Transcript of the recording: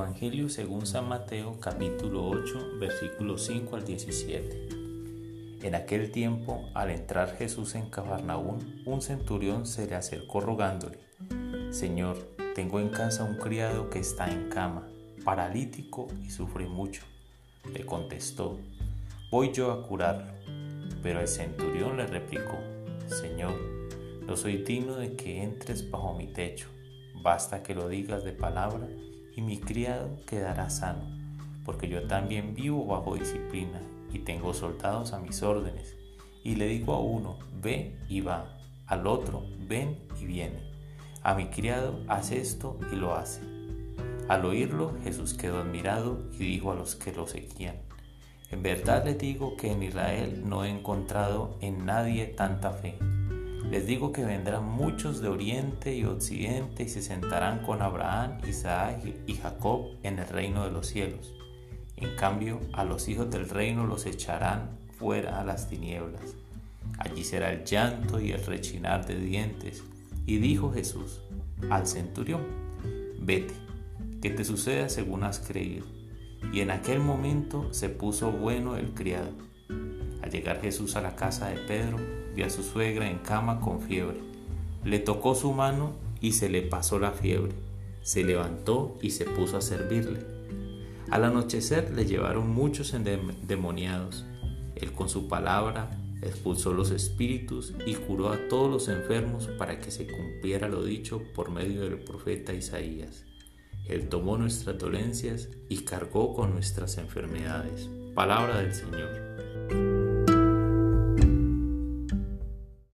Evangelio según San Mateo capítulo 8 versículos 5 al 17. En aquel tiempo, al entrar Jesús en Cafarnaún, un centurión se le acercó rogándole, Señor, tengo en casa un criado que está en cama, paralítico y sufre mucho. Le contestó, voy yo a curarlo. Pero el centurión le replicó, Señor, no soy digno de que entres bajo mi techo, basta que lo digas de palabra y mi criado quedará sano, porque yo también vivo bajo disciplina y tengo soldados a mis órdenes, y le digo a uno, ve y va, al otro, ven y viene. A mi criado, haz esto y lo hace. Al oírlo, Jesús quedó admirado y dijo a los que lo seguían, en verdad les digo que en Israel no he encontrado en nadie tanta fe. Les digo que vendrán muchos de oriente y occidente y se sentarán con Abraham, Isaac y Jacob en el reino de los cielos. En cambio, a los hijos del reino los echarán fuera a las tinieblas. Allí será el llanto y el rechinar de dientes. Y dijo Jesús al centurión, vete, que te suceda según has creído. Y en aquel momento se puso bueno el criado. Llegar Jesús a la casa de Pedro, vio a su suegra en cama con fiebre. Le tocó su mano y se le pasó la fiebre. Se levantó y se puso a servirle. Al anochecer le llevaron muchos endemoniados. Él con su palabra expulsó los espíritus y curó a todos los enfermos para que se cumpliera lo dicho por medio del profeta Isaías. Él tomó nuestras dolencias y cargó con nuestras enfermedades. Palabra del Señor.